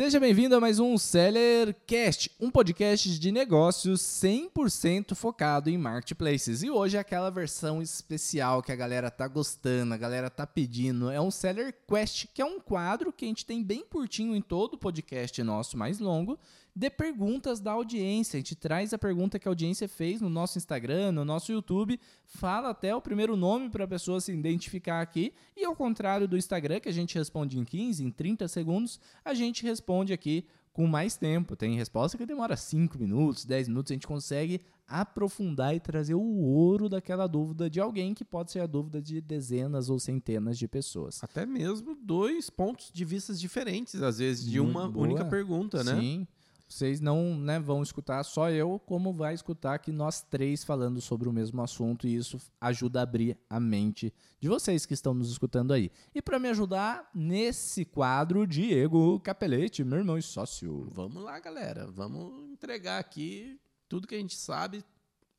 Seja bem-vindo a mais um Sellercast, um podcast de negócios 100% focado em marketplaces. E hoje é aquela versão especial que a galera tá gostando, a galera tá pedindo. É um Seller Quest, que é um quadro que a gente tem bem curtinho em todo o podcast nosso mais longo, de perguntas da audiência. A gente traz a pergunta que a audiência fez no nosso Instagram, no nosso YouTube, fala até o primeiro nome para a pessoa se identificar aqui. E ao contrário do Instagram, que a gente responde em 15, em 30 segundos, a gente responde aqui com mais tempo. Tem resposta que demora 5 minutos, 10 minutos, a gente consegue aprofundar e trazer o ouro daquela dúvida de alguém que pode ser a dúvida de dezenas ou centenas de pessoas. Até mesmo dois pontos de vistas diferentes, às vezes, de uma Boa. única pergunta, né? Sim. Vocês não né, vão escutar só eu, como vai escutar aqui nós três falando sobre o mesmo assunto, e isso ajuda a abrir a mente de vocês que estão nos escutando aí. E para me ajudar nesse quadro, Diego Capelete, meu irmão e sócio. Vamos lá, galera. Vamos entregar aqui tudo que a gente sabe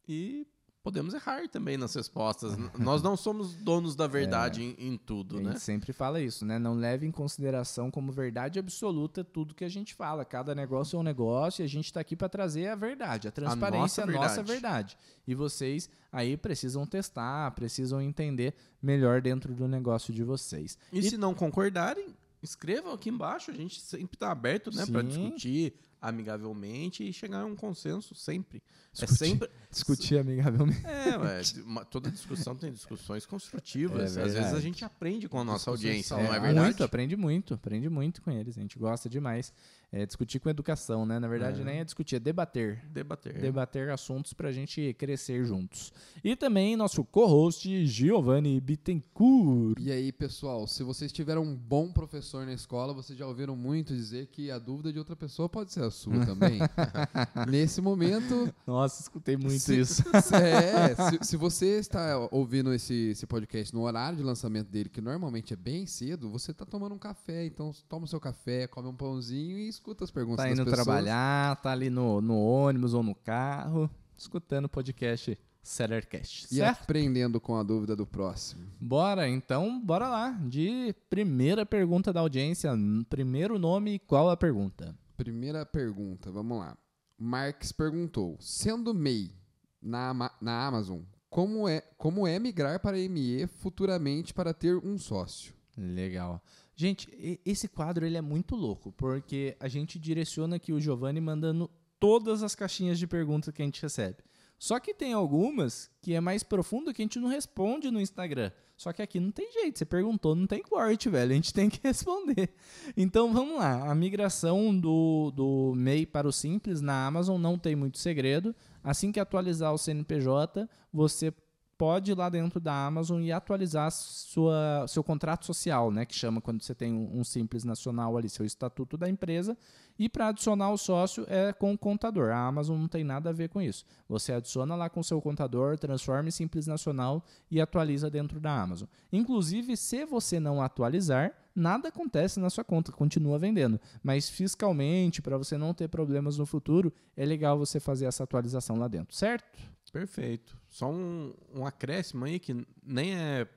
e podemos errar também nas respostas. Nós não somos donos da verdade em, em A tudo, gente né? sempre fala isso, né? Não leve em consideração como verdade absoluta tudo que a gente fala. Cada negócio é um negócio e a gente está aqui para trazer a verdade, a transparência, a nossa nossa, verdade. verdade. E vocês aí precisam testar, precisam entender melhor dentro do negócio de vocês. E, se não concordarem, escrevam aqui embaixo. A gente sempre está aberto né, para discutir amigavelmente e chegar a um consenso sempre. Discutir. É sempre. Discutir amigavelmente. É, ué, uma- toda discussão tem discussões construtivas. É Às vezes a gente aprende com a nossa audiência, são- não é É, verdade? Muito, aprende muito, aprende muito com eles. A gente gosta demais. É, discutir com educação, né? Na verdade, É. nem é discutir, é debater. Debater. Debater assuntos para a gente crescer juntos. E também nosso co-host, Giovanni Bittencourt. E aí, pessoal, se vocês tiveram um bom professor na escola, vocês já ouviram muito dizer que a dúvida de outra pessoa pode ser a sua também. Nesse momento, Nossa, escutei muito se, isso. se- é, se, se você está ouvindo esse, esse podcast no horário de lançamento dele, que normalmente é bem cedo, você está tomando um café. Então, toma o seu café, come um pãozinho e escuta as perguntas Tá das indo pessoas. trabalhar, tá ali no, no ônibus ou no carro, escutando o podcast Sellercast. E Certo? aprendendo com a dúvida do próximo. Bora, então, bora lá. De primeira pergunta da audiência. Primeiro nome e qual a pergunta? Primeira pergunta, vamos lá. Marx perguntou: sendo MEI na, na Amazon, como é, como é migrar para ME futuramente para ter um sócio? Legal. Gente, esse quadro ele é muito louco, porque a gente direciona aqui o Giovanni mandando todas as caixinhas de perguntas que a gente recebe. Só que tem algumas que é mais profundo que a gente não responde no Instagram. Só que aqui não tem jeito, você perguntou, não tem corte, velho. A gente tem que responder. Então vamos lá. A migração do, do MEI para o Simples na Amazon não tem muito segredo. Assim que atualizar o CNPJ, você pode ir lá dentro da Amazon e atualizar sua, seu contrato social, né? Que chama quando você tem um, um simples nacional ali, seu estatuto da empresa. E para adicionar o sócio é com o contador. A Amazon não tem nada a ver com isso. Você adiciona lá com seu contador, transforma em simples nacional e atualiza dentro da Amazon. Inclusive, se você não atualizar, nada acontece na sua conta, continua vendendo. Mas fiscalmente, para você não ter problemas no futuro, é legal você fazer essa atualização lá dentro, certo? Perfeito. Só um, um acréscimo aí que nem é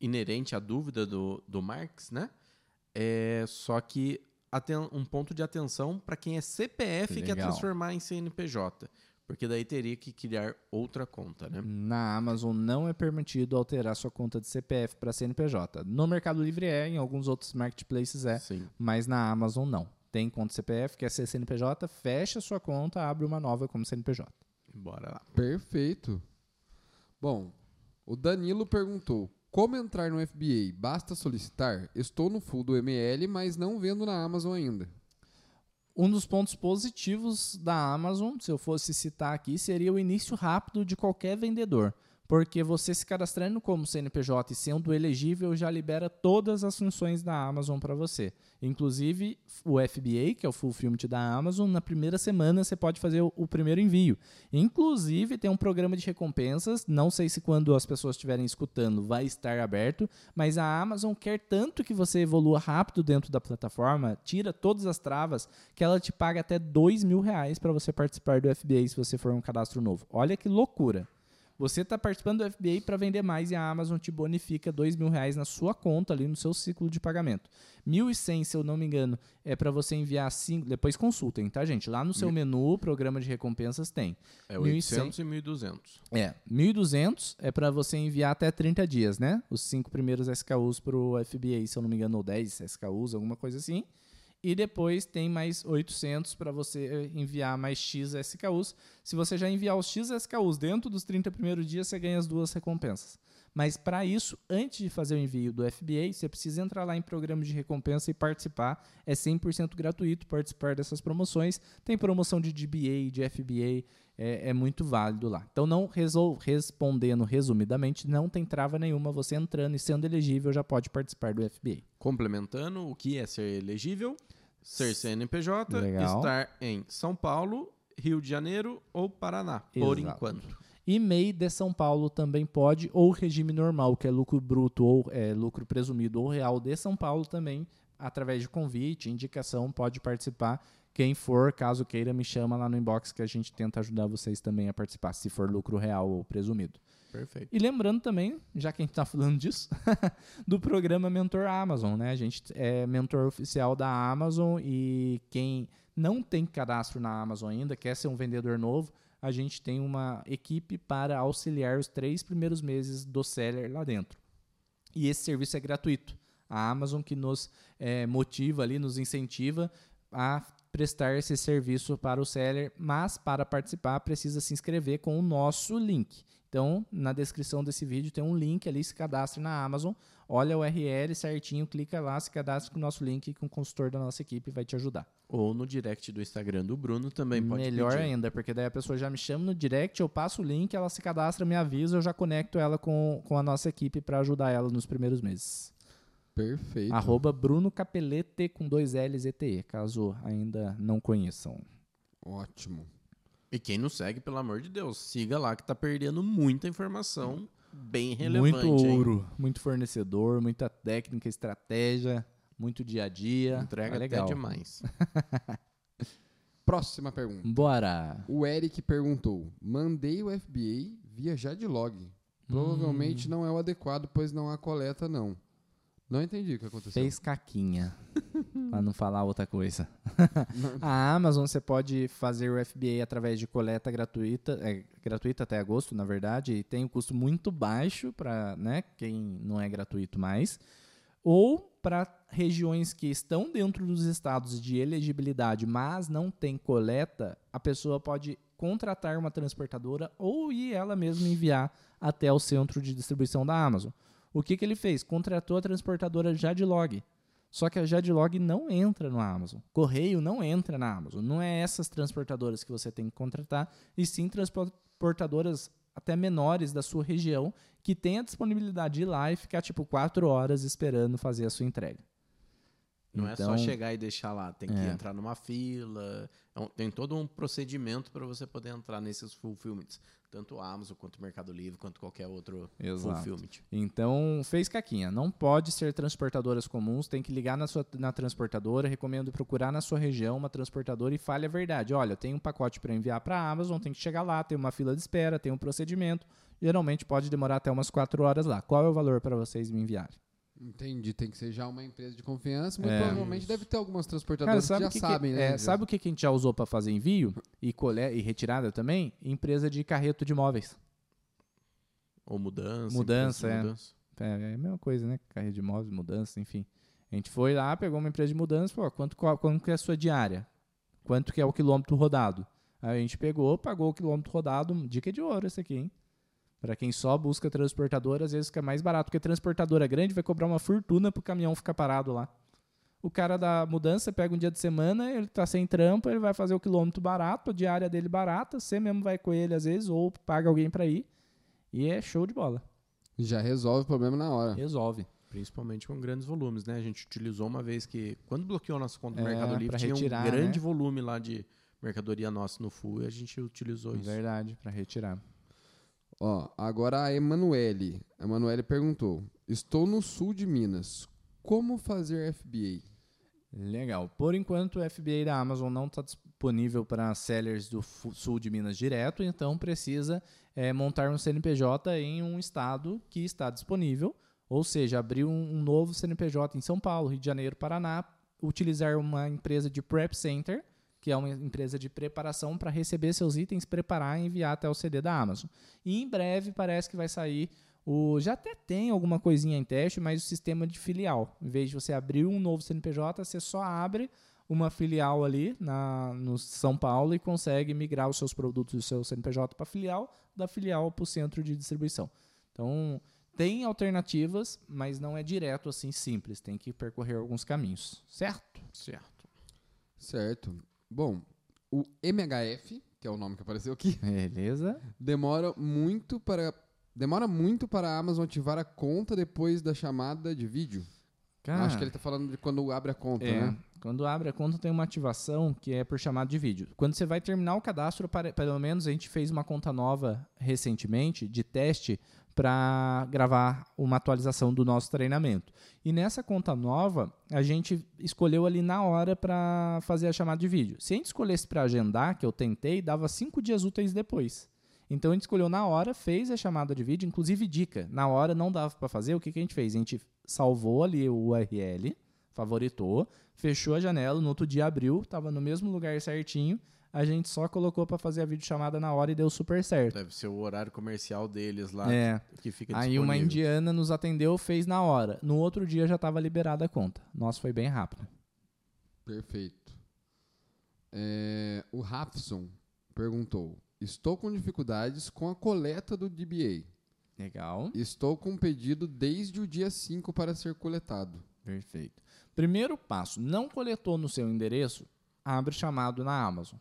inerente à dúvida do, do Marx, né? É só que aten- um ponto de atenção para quem é CPF e quer transformar em CNPJ. Porque daí teria que criar outra conta, né? Na Amazon não é permitido alterar sua conta de CPF para CNPJ. No Mercado Livre é, em alguns outros marketplaces é, Sim. mas na Amazon não. Tem conta CPF, quer ser CNPJ, fecha sua conta, abre uma nova como CNPJ. Bora lá. Perfeito. Bom, o Danilo perguntou: como entrar no FBA? Basta solicitar? Estou no full do ML, mas não vendo na Amazon ainda. Um dos pontos positivos da Amazon, se eu fosse citar aqui, seria o início rápido de qualquer vendedor. Porque você se cadastrando como CNPJ e sendo elegível já libera todas as funções da Amazon para você. Inclusive o FBA, que é o Fulfillment da Amazon, na primeira semana você pode fazer o, o primeiro envio. Inclusive tem um programa de recompensas, não sei se quando as pessoas estiverem escutando vai estar aberto, mas a Amazon quer tanto que você evolua rápido dentro da plataforma, tira todas as travas, que ela te paga até dois mil reais para você participar do FBA se você for um cadastro novo. Olha que loucura. Você está participando do FBA para vender mais e a Amazon te bonifica dois mil reais na sua conta ali no seu ciclo de pagamento. 1.100, se eu não me engano, é para você enviar cinco. Depois consultem, tá, gente? Lá no seu menu, programa de recompensas tem. É 1.100. 800 e 1.200. É, 1.200 é para você enviar até 30 dias, né? Os cinco primeiros SKUs para o FBA, se eu não me engano, ou 10 SKUs, alguma coisa assim. E depois tem mais 800 para você enviar mais X SKUs. Se você já enviar os X SKUs dentro dos 30 primeiros dias, você ganha as duas recompensas. Mas para isso, antes de fazer o envio do FBA, você precisa entrar lá em programa de recompensa e participar. É 100% gratuito participar dessas promoções. Tem promoção de DBA, de FBA, é, é muito válido lá. Então, não resol- respondendo resumidamente, não tem trava nenhuma. Você entrando e sendo elegível já pode participar do FBA. Complementando, o que é ser elegível? Ser CNPJ, Legal. estar em São Paulo, Rio de Janeiro ou Paraná, por Exato. enquanto. E MEI de São Paulo também pode, ou regime normal, que é lucro bruto ou é, lucro presumido ou real de São Paulo também, através de convite, indicação, pode participar. Quem for, caso queira, me chama lá no inbox que a gente tenta ajudar vocês também a participar, se for lucro real ou presumido. Perfeito. E lembrando também, já que a gente está falando disso, do programa Mentor Amazon, né? A gente é mentor oficial da Amazon e quem não tem cadastro na Amazon ainda, quer ser um vendedor novo, a gente tem uma equipe para auxiliar os três primeiros meses do seller lá dentro. E esse serviço é gratuito. A Amazon que nos eh, motiva ali, nos incentiva a prestar esse serviço para o seller, mas para participar precisa se inscrever com o nosso link. Então, na descrição desse vídeo tem um link ali, se cadastre na Amazon, olha o URL certinho, clica lá, se cadastre com o nosso link que o consultor da nossa equipe vai te ajudar. Ou no direct do Instagram do Bruno também pode Melhor pedir. ainda, porque daí a pessoa já me chama no direct, eu passo o link, ela se cadastra, me avisa, eu já conecto ela com, com a nossa equipe para ajudar ela nos primeiros meses. Perfeito. Arroba Bruno Capelete com dois L's e TE, caso ainda não conheçam. Ótimo. E quem não segue, pelo amor de Deus, siga lá que tá perdendo muita informação bem relevante. muito hein? ouro, muito fornecedor, muita técnica, estratégia, muito dia a dia. Entrega É legal. até demais. Próxima pergunta. Bora. O Eric perguntou: Mandei o FBA via Jadlog. Provavelmente Hum. não é o adequado, pois não há coleta, não. Não entendi o que aconteceu. Fez caquinha. pra não falar outra coisa. a Amazon você pode fazer o FBA através de coleta gratuita, é, gratuita até agosto, na verdade, e tem um custo muito baixo para né, quem não é gratuito mais. Ou para regiões que estão dentro dos estados de elegibilidade, mas não tem coleta, a pessoa pode contratar uma transportadora ou ir ela mesma enviar até o centro de distribuição da Amazon. O que, que ele fez? Contratou a transportadora Jadlog. Só que a Jadlog não entra no Amazon. Correio não entra na Amazon. Não é essas transportadoras que você tem que contratar, e sim transportadoras até menores da sua região que tem a disponibilidade de ir lá e ficar tipo quatro horas esperando fazer a sua entrega. Não é Então- só chegar e deixar lá, tem que É. entrar numa fila. É um- Tem todo um procedimento para você poder entrar nesses fulfillments. Tanto o Amazon, quanto o Mercado Livre, quanto qualquer outro Exato. fulfillment. Então, fez caquinha. Não pode ser transportadoras comuns, tem que ligar na, sua, na transportadora. Recomendo procurar na sua região uma transportadora e fale a verdade. Olha, tem um pacote para enviar para a Amazon, tem que chegar lá, tem uma fila de espera, tem um procedimento. Geralmente pode demorar até umas quatro horas lá. Qual é o valor para vocês me enviarem? Entendi, tem que ser já uma empresa de confiança, mas É. provavelmente deve ter algumas Cara, transportadoras que sabe já o que que- sabem, né? é, sabe o que que a gente já usou para fazer envio e, colhe e retirada também? Empresa de carreto de móveis. Ou mudança. Mudança, é. mudança. É, é a mesma coisa, né? Carreira de imóveis, mudança, enfim. A gente foi lá, pegou uma empresa de mudança, falou, ó, quanto, qual- quanto que é a sua diária? Quanto que é o quilômetro rodado? Aí a gente pegou, pagou o quilômetro rodado, dica de ouro esse aqui, hein? Pra quem só busca transportadora, às vezes fica mais barato, porque transportadora grande vai cobrar uma fortuna pro caminhão ficar parado lá. O cara da mudança pega um dia de semana, ele tá sem trampa, ele vai fazer o quilômetro barato, a diária dele barata, você mesmo vai com ele às vezes, ou paga alguém pra ir, e é show de bola. Já resolve o problema na hora. Resolve. Principalmente com grandes volumes, né? A gente utilizou uma vez que, quando bloqueou a nossa conta É, no Mercado Livre, tinha retirar, um grande né? volume lá de mercadoria nossa no full e a gente utilizou isso. Verdade, pra retirar. Ó, agora a Emanuele. A Emanuele perguntou: Estou no sul de Minas. Como fazer FBA? Legal. Por enquanto, o FBA da Amazon não está disponível para sellers do sul de Minas direto, então precisa é, montar um CNPJ em um estado que está disponível, ou seja, abrir um, um novo CNPJ em São Paulo, Rio de Janeiro, Paraná, utilizar uma empresa de Prep Center, que é uma empresa de preparação para receber seus itens, preparar e enviar até o CD da Amazon. E em breve parece que vai sair o já até tem alguma coisinha em teste, mas o sistema de filial. Em vez de você abrir um novo CNPJ, você só abre uma filial ali na, no São Paulo e consegue migrar os seus produtos do seu CNPJ para filial, da filial para o centro de distribuição. Então, tem alternativas, mas não é direto assim simples. Tem que percorrer alguns caminhos, certo? Certo. Certo. Bom, o MHF, que é o nome que apareceu aqui, Beleza. demora muito para demora muito para a Amazon ativar a conta depois da chamada de vídeo. Cara, Acho que ele tá falando de quando abre a conta, É, né? quando abre a conta tem uma ativação que é por chamada de vídeo. Quando você vai terminar o cadastro, pelo menos a gente fez uma conta nova recentemente de teste para gravar uma atualização do nosso treinamento. E nessa conta nova, a gente escolheu ali na hora para fazer a chamada de vídeo. Se a gente escolhesse para agendar, que eu tentei, dava cinco dias úteis depois. Então a gente escolheu na hora, fez a chamada de vídeo, inclusive dica, na hora não dava para fazer, o que, que a gente fez? A gente salvou ali o URL, favoritou, fechou a janela, no outro dia abriu, estava no mesmo lugar certinho, a gente só colocou para fazer a videochamada na hora e deu super certo. Deve ser o horário comercial deles lá É. que fica Aí uma indiana nos atendeu, fez na hora. No outro dia já estava liberada a conta. Nossa, foi bem rápido. Perfeito. É, o Rafson perguntou: Estou com dificuldades com a coleta do DBA. Legal. Estou com um pedido desde o dia 5 para ser coletado. Perfeito. Primeiro passo, não coletou no seu endereço, abre chamado na Amazon.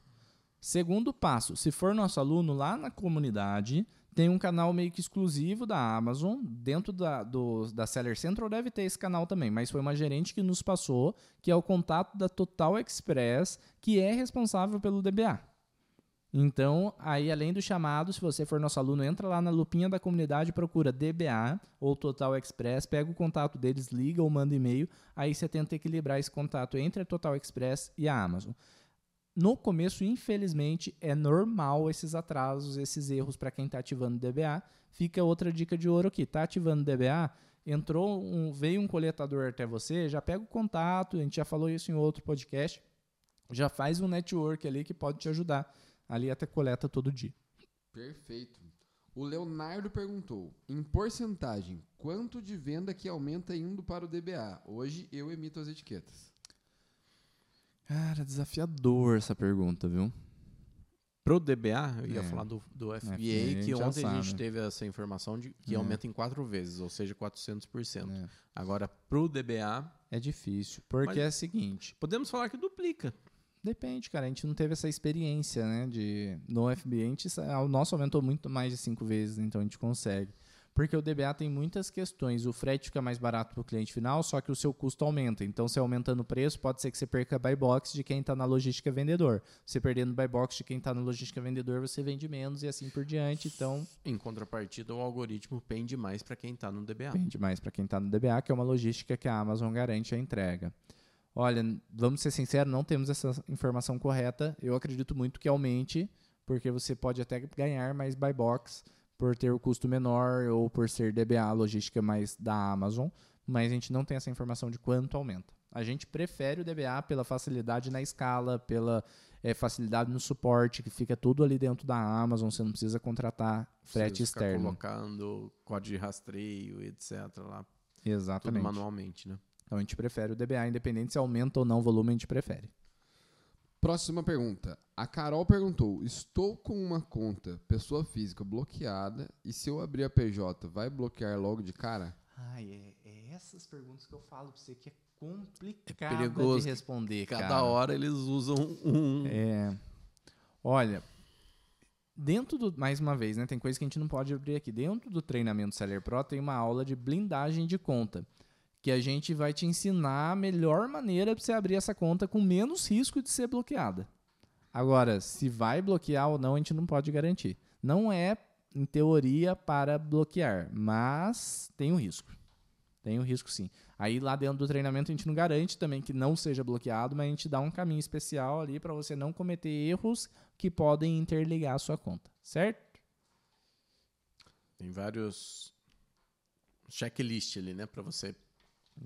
Segundo passo, se for nosso aluno lá na comunidade, tem um canal meio que exclusivo da Amazon, dentro da, do, da Seller Central deve ter esse canal também, mas foi uma gerente que nos passou, que é o contato da Total Express, que é responsável pelo DBA. Então, aí além do chamado, se você for nosso aluno, entra lá na lupinha da comunidade, procura DBA ou Total Express, pega o contato deles, liga ou manda e-mail, aí você tenta equilibrar esse contato entre a Total Express e a Amazon. No começo, infelizmente, é normal esses atrasos, esses erros para quem está ativando DBA. Fica outra dica de ouro aqui. Está ativando DBA, entrou um, veio um coletador até você, já pega o contato, a gente já falou isso em outro podcast, já faz um network ali que pode te ajudar ali até coleta todo dia. Perfeito. O Leonardo perguntou: Em porcentagem, quanto de venda que aumenta indo para o DBA? Hoje eu emito as etiquetas. Cara, desafiador essa pergunta, viu? Pro DBA, eu ia É. falar do, do FBA, gente que ontem a gente teve essa informação de que É. aumenta em quatro vezes, ou seja, 400%. É. Agora, pro DBA, É difícil, porque Mas- é o seguinte, podemos falar que duplica. Depende, cara, a gente não teve essa experiência, né, de no FBA, a gente, o nosso aumentou muito mais de cinco vezes, então a gente consegue. Porque o DBA tem muitas questões, o frete fica mais barato para o cliente final, só que o seu custo aumenta. Então, se aumentando o preço, pode ser que você perca buy box de quem está na logística vendedor. Você perdendo buy box de quem está na logística vendedor, você vende menos e assim por diante. Então, Em contrapartida, o algoritmo pende mais para quem está no DBA. Vende mais para quem está no DBA, que é uma logística que a Amazon garante a entrega. Olha, vamos ser sinceros, não temos essa informação correta. Eu acredito muito que aumente, porque você pode até ganhar mais buy box por ter o custo menor ou por ser DBA, logística mais da Amazon, mas a gente não tem essa informação de quanto aumenta. A gente prefere o DBA pela facilidade na escala, pela eh, facilidade no suporte, que fica tudo ali dentro da Amazon, você não precisa contratar frete Precisa externo. colocando código de rastreio, etc. lá, tudo Exatamente. manualmente, né? Então a gente prefere o DBA, independente se aumenta ou não o volume, a gente prefere. Próxima pergunta. A Carol perguntou: Estou com uma conta pessoa física bloqueada e se eu abrir a PJ, vai bloquear logo de cara? Ai, é, essas perguntas que eu falo pra você que é complicado perigoso. de responder, Cada cara. hora eles usam um. É. Olha, dentro do. Mais uma vez, né? Tem coisa que a gente não pode abrir aqui. Dentro do treinamento Seller Pro tem uma aula de blindagem de conta. Que a gente vai te ensinar a melhor maneira para você abrir essa conta com menos risco de ser bloqueada. Agora, se vai bloquear ou não, a gente não pode garantir. Não é, em teoria, para bloquear, mas tem um risco. Tem o risco sim. Aí lá dentro do treinamento a gente não garante também que não seja bloqueado, mas a gente dá um caminho especial ali para você não cometer erros que podem interligar a sua conta, certo? Tem vários checklist ali, né, para você.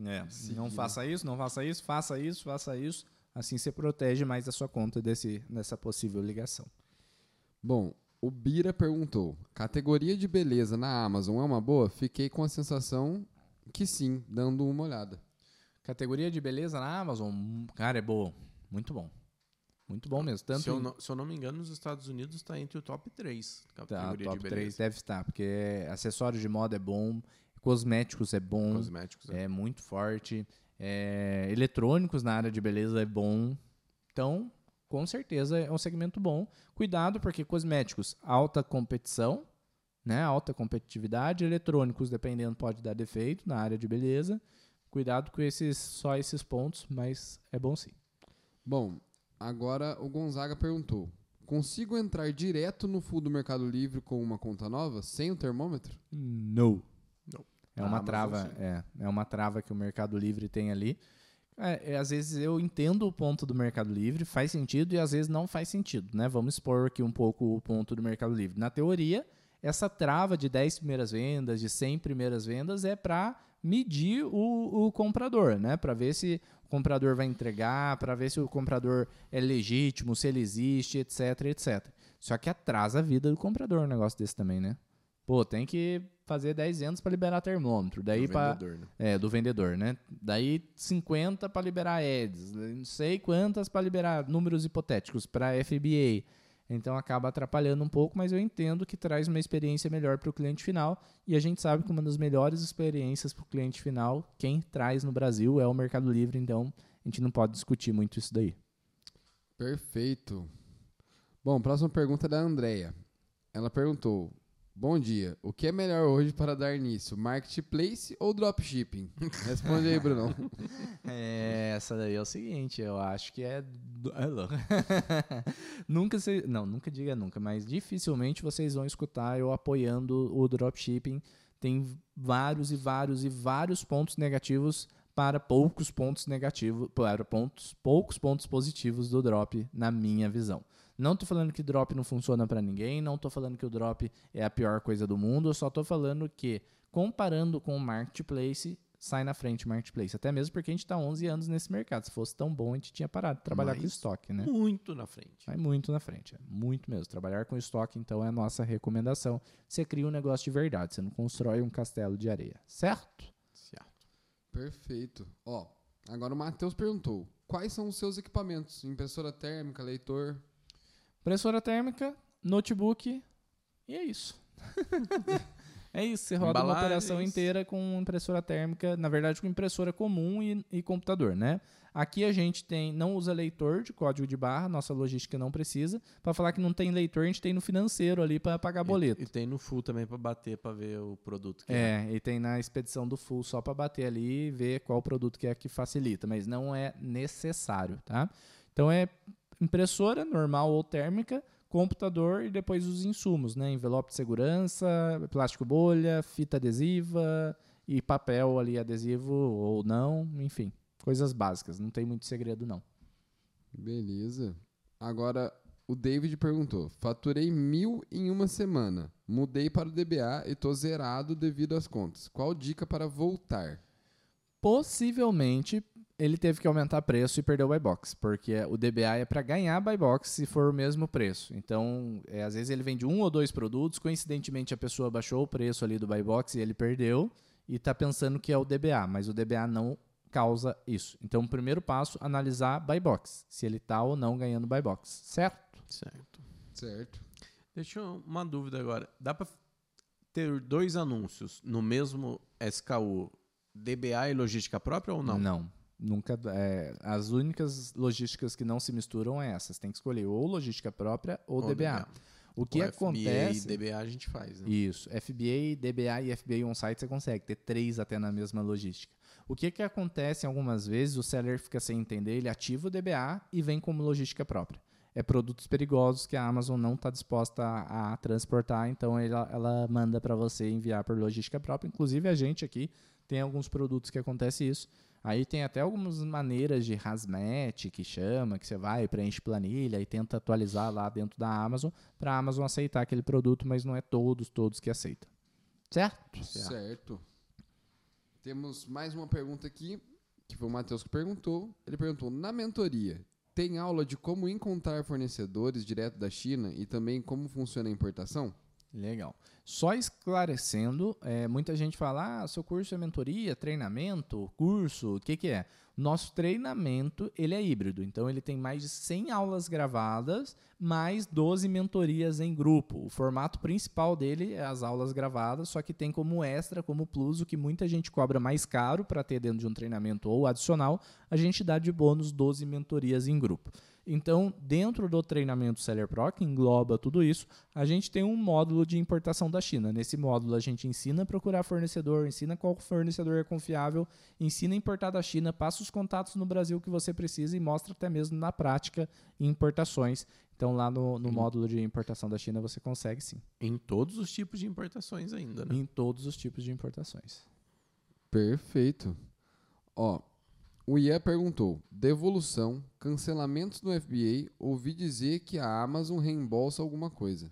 É, Seguir, não faça isso, não faça isso, faça isso, faça isso. Assim você protege mais a sua conta desse, dessa possível ligação. Bom, o Bira perguntou: categoria de beleza na Amazon é uma boa? Fiquei com a sensação que sim, dando uma olhada. Categoria de beleza na Amazon, cara, é boa. Muito bom. Muito bom mesmo. Tanto Se eu, não, se eu não me engano, nos Estados Unidos está entre o top 3. Tá, Categoria top de 3 beleza. deve estar, porque é- acessórios de moda é bom, cosméticos é bom, Cosméticos. é. é muito forte, é, eletrônicos na área de beleza é bom. Então, com certeza é um segmento bom. Cuidado, porque cosméticos, alta competição, né? Alta competitividade, eletrônicos, dependendo, pode dar defeito na área de beleza. Cuidado com esses só esses pontos, mas é bom sim. Bom, agora o Gonzaga perguntou: consigo entrar direto no full do Mercado Livre com uma conta nova, sem o termômetro? Não. É uma Amazon, trava, sim. é, é uma trava que o Mercado Livre tem ali. É, é, às vezes eu entendo o ponto do Mercado Livre, faz sentido e às vezes não faz sentido, né? Vamos expor aqui um pouco o ponto do Mercado Livre. Na teoria, essa trava de 10 primeiras vendas, de 100 primeiras vendas é para medir o, o comprador, né? Para ver se o comprador vai entregar, para ver se o comprador é legítimo, se ele existe, etc, etc. Só que atrasa a vida do comprador um negócio desse também, né? Pô, tem que fazer 10 vendas para liberar termômetro. Daí do para vendedor, né? é, do vendedor, né? Daí 50 para liberar ads, não sei quantas para liberar números hipotéticos para FBA. Então acaba atrapalhando um pouco, mas eu entendo que traz uma experiência melhor para o cliente final. E a gente sabe que uma das melhores experiências para o cliente final, quem traz no Brasil é o Mercado Livre, então a gente não pode discutir muito isso daí. Perfeito. Bom, próxima pergunta é da Andrea. Ela perguntou: Bom dia, o que é melhor hoje para dar início, marketplace ou dropshipping? Responde aí, Brunão. É, essa daí é o seguinte, eu acho que é. é nunca se, Não, nunca diga nunca, mas dificilmente vocês vão escutar eu apoiando o dropshipping. Tem vários e vários e vários pontos negativos para poucos pontos negativos, para pontos, poucos pontos positivos do drop, na minha visão. Não tô falando que drop não funciona para ninguém, não tô falando que o drop é a pior coisa do mundo, eu só tô falando que, comparando com o marketplace, sai na frente o marketplace. Até mesmo porque a gente está 11 anos nesse mercado. Se fosse tão bom, a gente tinha parado de trabalhar com Mas- estoque, né? Muito na frente. Vai muito na frente, é muito mesmo. Trabalhar com estoque, então, é a nossa recomendação. Você cria um negócio de verdade, você não constrói um castelo de areia, certo? Certo. Perfeito. Ó, agora o Matheus perguntou: Quais são os seus equipamentos? Impressora térmica, leitor? Impressora térmica, notebook, e é isso. é isso, você roda uma Embalagens. operação inteira com impressora térmica, na verdade com impressora comum e, e computador, né? Aqui a gente tem, não usa leitor de código de barra, nossa logística não precisa. Para falar que não tem leitor, a gente tem no financeiro ali para pagar boleto. E, e tem no full também pra bater pra ver o produto que é. É, e tem na expedição do full só para bater ali e ver qual produto que é que facilita, mas não é necessário, tá? Então é impressora normal ou térmica, computador e depois os insumos, né? Envelope de segurança, plástico bolha, fita adesiva e papel ali adesivo ou não, enfim, coisas básicas, não tem muito segredo não. Beleza. Agora, o David perguntou: Faturei mil em uma semana. Mudei para o DBA e tô zerado devido às contas. Qual dica para voltar? Possivelmente ele teve que aumentar preço e perdeu o buy box, porque o DBA é para ganhar buy box se for o mesmo preço. Então, é, às vezes ele vende um ou dois produtos, coincidentemente a pessoa baixou o preço ali do buy box e ele perdeu e está pensando que é o DBA, mas o DBA não causa isso. Então, o primeiro passo, analisar buy box, se ele está ou não ganhando buy box, certo? Certo. Certo. Deixa eu uma dúvida agora. Dá pra ter dois anúncios no mesmo SKU, DBA e logística própria ou não? Não. Nunca. é, as únicas logísticas que não se misturam é essas. Tem que escolher ou logística própria ou, DBA. O que O acontece. FBA e DBA a gente faz, né? Isso. FBA, DBA e FBA on-site você consegue ter três até na mesma logística. O que, que acontece algumas vezes? O seller fica sem entender, ele ativa o DBA e vem como logística própria. é produtos perigosos que a Amazon não está disposta a, a, transportar, então ela, ela manda para você enviar por logística própria. Inclusive a gente aqui tem alguns produtos que acontece isso. Aí tem até algumas maneiras de hazmat que chama, que você vai, preenche planilha e tenta atualizar lá dentro da Amazon para a Amazon aceitar aquele produto, mas não é todos, todos que aceitam. Certo? Certo. Temos mais uma pergunta aqui, que foi o Matheus que perguntou. Ele perguntou: na mentoria, tem aula de como encontrar fornecedores direto da China e também como funciona a importação? Legal. Só esclarecendo, é, muita gente fala, ah, seu curso é mentoria, treinamento, curso, o que, que é? Nosso treinamento, ele é híbrido, então ele tem mais de 100 aulas gravadas, mais 12 mentorias em grupo. O formato principal dele é as aulas gravadas, só que tem como extra, como plus, o que muita gente cobra mais caro para ter dentro de um treinamento ou adicional, a gente dá de bônus 12 mentorias em grupo. Então, dentro do treinamento Seller Pro, que engloba tudo isso, a gente tem um módulo de importação da China. Nesse módulo, a gente ensina a procurar fornecedor, ensina qual fornecedor é confiável, ensina a importar da China, passa os contatos no Brasil que você precisa e mostra até mesmo na prática importações. Então, lá no, no módulo de importação da China, você consegue sim. Em todos os tipos de importações ainda, né? Em todos os tipos de importações. Perfeito. Ó, o Ian perguntou: devolução, cancelamentos no FBA, ouvi dizer que a Amazon reembolsa alguma coisa.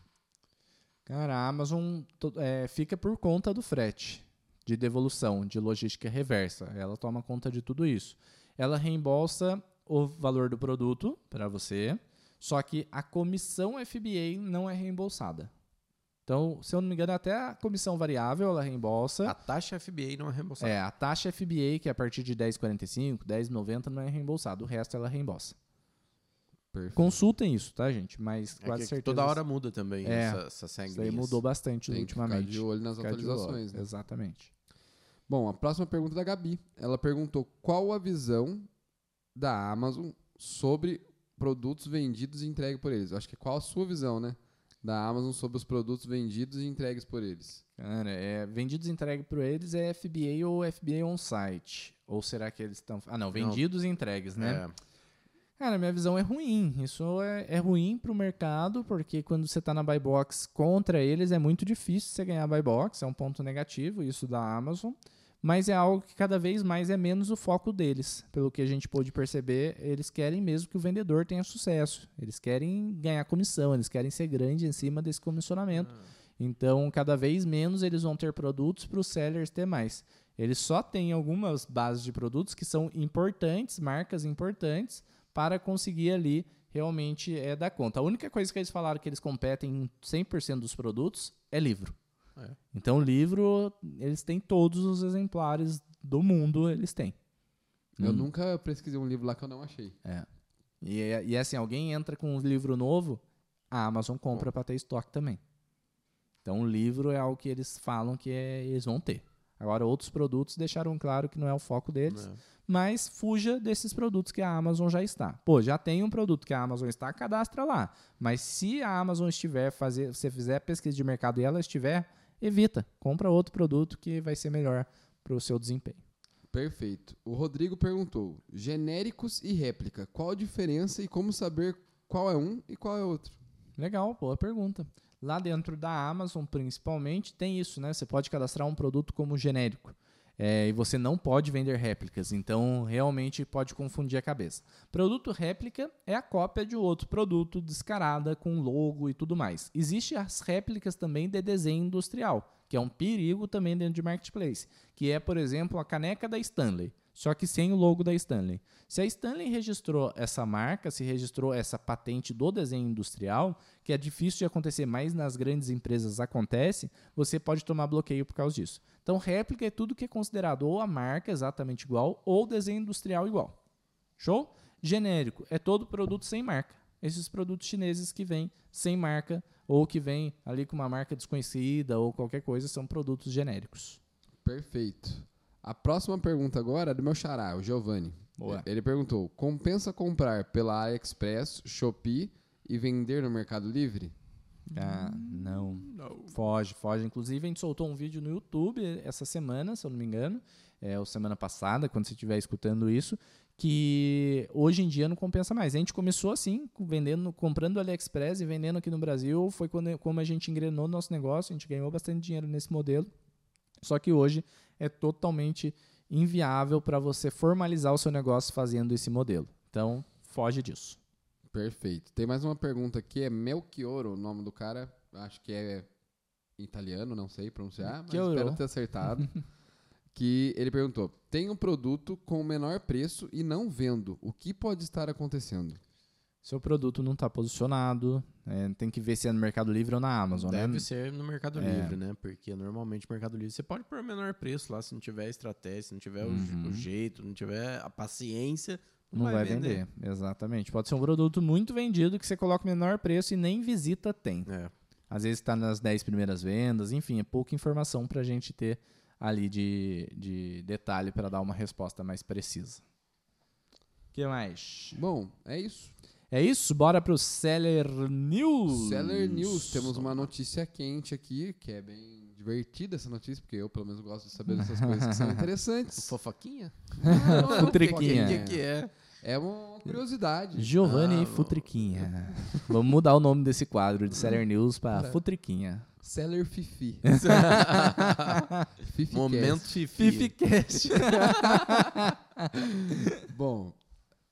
Cara, a Amazon é, fica por conta do frete, de devolução, de logística reversa. Ela toma conta de tudo isso. Ela reembolsa o valor do produto para você, só que a comissão FBA não é reembolsada. Então, se eu não me engano, até a comissão variável ela reembolsa. A taxa FBA não é reembolsada. É, a taxa FBA, que é a partir de 10,45, 10,90, não é reembolsada. O resto ela reembolsa. Perfeito. Consultem isso, tá, gente? Mas é quase certeza. Toda hora muda também é, essa, essa Isso aí mudou bastante Tem ultimamente. Ficar de olho nas ficar atualizações. Né? Exatamente. Bom, a próxima pergunta é da Gabi. Ela perguntou qual a visão da Amazon sobre produtos vendidos e entregues por eles. Eu acho que qual a sua visão, né? Da Amazon sobre os produtos vendidos e entregues por eles? Cara, é, vendidos e entregues por eles é FBA ou FBA on-site? Ou será que eles estão... Ah, não, vendidos não. e entregues, né? É. Cara, minha visão é ruim. Isso é, é ruim para o mercado, porque quando você está na buy box contra eles, é muito difícil você ganhar buy box. É um ponto negativo isso da Amazon mas é algo que cada vez mais é menos o foco deles. Pelo que a gente pôde perceber, eles querem mesmo que o vendedor tenha sucesso. Eles querem ganhar comissão, eles querem ser grande em cima desse comissionamento. Ah. Então, cada vez menos eles vão ter produtos para os sellers ter mais. Eles só têm algumas bases de produtos que são importantes, marcas importantes, para conseguir ali realmente é, dar conta. A única coisa que eles falaram que eles competem em 100% dos produtos é livro. É. Então, o livro, eles têm todos os exemplares do mundo, eles têm. Eu hum. nunca pesquisei um livro lá que eu não achei. É. E, e assim, alguém entra com um livro novo, a Amazon compra para ter estoque também. Então, o livro é algo que eles falam que é, eles vão ter. Agora, outros produtos deixaram claro que não é o foco deles, é. mas fuja desses produtos que a Amazon já está. Pô, já tem um produto que a Amazon está, cadastra lá. Mas se a Amazon estiver, fazer, você fizer pesquisa de mercado e ela estiver, evita. Compra outro produto que vai ser melhor para o seu desempenho. Perfeito. O Rodrigo perguntou: genéricos e réplica, qual a diferença e como saber qual é um e qual é outro? Legal, boa pergunta. Lá dentro da Amazon, principalmente, tem isso, né? Você pode cadastrar um produto como genérico. É, e você não pode vender réplicas, então realmente pode confundir a cabeça. Produto réplica é a cópia de outro produto descarada com logo e tudo mais. Existem as réplicas também de desenho industrial, que é um perigo também dentro de marketplace, que é, por exemplo, a caneca da Stanley só que sem o logo da Stanley. Se a Stanley registrou essa marca, se registrou essa patente do desenho industrial, que é difícil de acontecer, mas nas grandes empresas acontece, você pode tomar bloqueio por causa disso. Então, réplica é tudo que é considerado ou a marca exatamente igual ou desenho industrial igual. Show? Genérico é todo produto sem marca. Esses produtos chineses que vêm sem marca ou que vêm ali com uma marca desconhecida ou qualquer coisa são produtos genéricos. Perfeito. A próxima pergunta agora é do meu xará, o Giovanni. Boa. Ele perguntou: compensa comprar pela AliExpress, Shopee e vender no Mercado Livre? Ah, não. não. Foge, foge. Inclusive, a gente soltou um vídeo no YouTube essa semana, se eu não me engano, é, ou semana passada, quando você estiver escutando isso, que hoje em dia não compensa mais. A gente começou assim, vendendo, comprando AliExpress e vendendo aqui no Brasil. Foi quando, como a gente engrenou no nosso negócio, a gente ganhou bastante dinheiro nesse modelo. Só que hoje é totalmente inviável para você formalizar o seu negócio fazendo esse modelo. Então, foge disso. Perfeito. Tem mais uma pergunta aqui, é Melchioro, o nome do cara. Acho que é italiano, não sei pronunciar, mas Melchioro. espero ter acertado. que ele perguntou: tem um produto com o menor preço e não vendo. O que pode estar acontecendo? Seu produto não está posicionado, é, tem que ver se é no Mercado Livre ou na Amazon, Deve né? ser no Mercado É. Livre, né? Porque normalmente no Mercado Livre você pode pôr o menor preço lá, se não tiver estratégia, se não tiver o Uhum. o, jeito, não tiver a paciência, Não vai, vender. Exatamente. Pode ser um produto muito vendido que você coloca o menor preço e nem visita tem. É. Às vezes está nas 10 primeiras vendas, enfim, é pouca informação para a gente ter ali de, de detalhe para dar uma resposta mais precisa. O que mais? Bom, é isso. É isso? Bora pro Seller News. Seller News, temos uma notícia quente aqui, que é bem divertida essa notícia, porque eu pelo menos gosto de saber dessas coisas que são interessantes. Fofoquinha? Não, não, Futriquinha. O que, é? É uma curiosidade. Giovanni Ah, Futriquinha. Vamos mudar o nome desse quadro de Seller News para. Futriquinha. Seller Fifi. Fifi Momento Fifi. Fificast. Bom,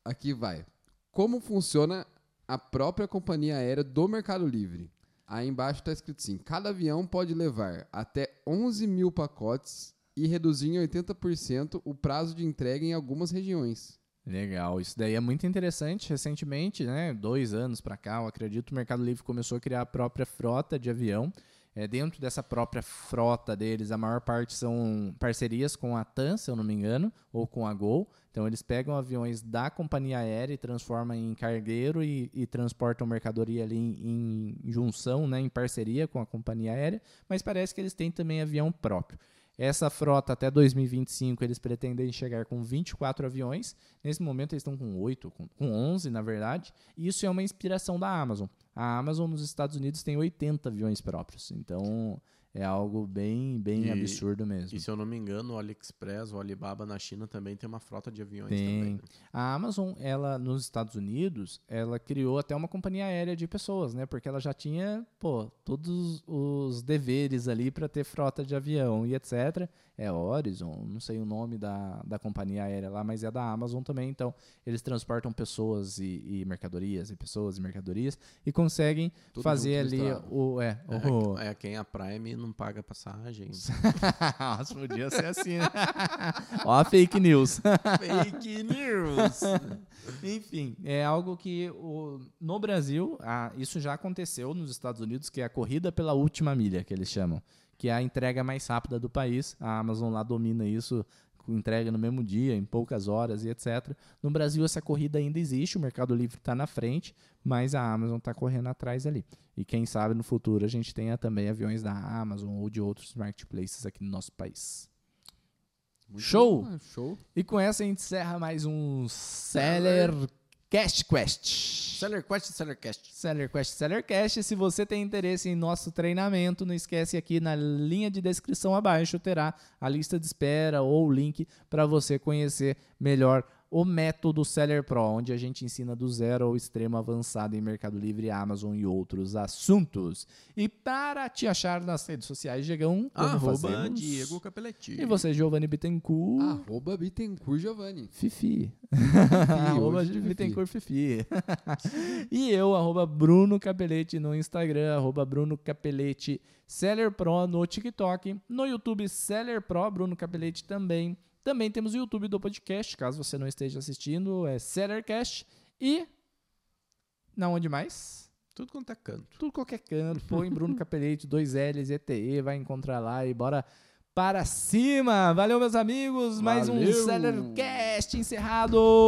aqui vai. Como funciona a própria companhia aérea do Mercado Livre? Aí embaixo está escrito assim: cada avião pode levar até 11 mil pacotes e reduzir em 80% o prazo de entrega em algumas regiões. Legal, isso daí é muito interessante. Recentemente, né, dois anos para cá, eu acredito, o Mercado Livre começou a criar a própria frota de avião. É, dentro dessa própria frota deles, a maior parte são parcerias com a TAM, se eu não me engano, ou com a Gol. Então, eles pegam aviões da companhia aérea e transformam em cargueiro e, e transportam mercadoria ali em, em junção, né, em parceria com a companhia aérea. Mas parece que eles têm também avião próprio. Essa frota até 2025 eles pretendem chegar com 24 aviões. Nesse momento eles estão com 8, com, com 11 na verdade. E isso é uma inspiração da Amazon. A Amazon nos Estados Unidos tem 80 aviões próprios. Então é algo bem, bem E- absurdo mesmo. E se eu não me engano, o AliExpress, o Alibaba na China também tem uma frota de aviões Tem. também. né? A Amazon, ela nos Estados Unidos, ela criou até uma companhia aérea de pessoas, né? Porque ela já tinha, pô, todos os deveres ali para ter frota de avião e etc. É Horizon, não sei o nome da, da companhia aérea lá, mas é da Amazon também. Então, eles transportam pessoas e, e mercadorias, e pessoas e mercadorias, e conseguem Tudo fazer ali o. É, o, É, é quem a Prime não paga passagem. Nossa, podia ser assim, né? Ó, a fake news. Fake news! Enfim, é algo que o- no Brasil, ah, isso já aconteceu nos Estados Unidos, que é a corrida pela última milha, que eles chamam, que é a entrega mais rápida do país. A Amazon lá domina isso, entrega no mesmo dia, em poucas horas e etc. No Brasil, essa corrida ainda existe, o Mercado Livre está na frente, mas a Amazon está correndo atrás ali. E quem sabe no futuro a gente tenha também aviões da Amazon ou de outros marketplaces aqui no nosso país. Muito Show! bom, show. E com essa a gente encerra mais um Seller Cast Quest. Seller Quest, Sellercast. Seller Quest, Seller Cast. Se você tem interesse em nosso treinamento, não esquece aqui na linha de descrição abaixo terá a lista de espera ou o link para você conhecer melhor o método Seller Pro, onde a gente ensina do zero ao extremo avançado em Mercado Livre, Amazon e outros assuntos. E para te achar nas redes sociais, Diegão, como Arroba fazemos? Diego Capelletti. E você, Giovanni Bittencourt? Arroba Bittencourt Giovanni. Fifi. Arroba. Bittencourt Fifi. e eu, arroba Bruno Capelete no Instagram, arroba Bruno Capelete Seller Pro no TikTok, no YouTube Seller Pro, Bruno Capelete também. Também temos o YouTube do podcast, caso você não esteja assistindo, é Sellercast. E, na onde mais? Tudo quanto é canto. Tudo qualquer canto, põe Bruno Capelete, dois L's, ETE, vai encontrar lá e bora para cima. Valeu, meus amigos, mais um Valeu. Sellercast encerrado.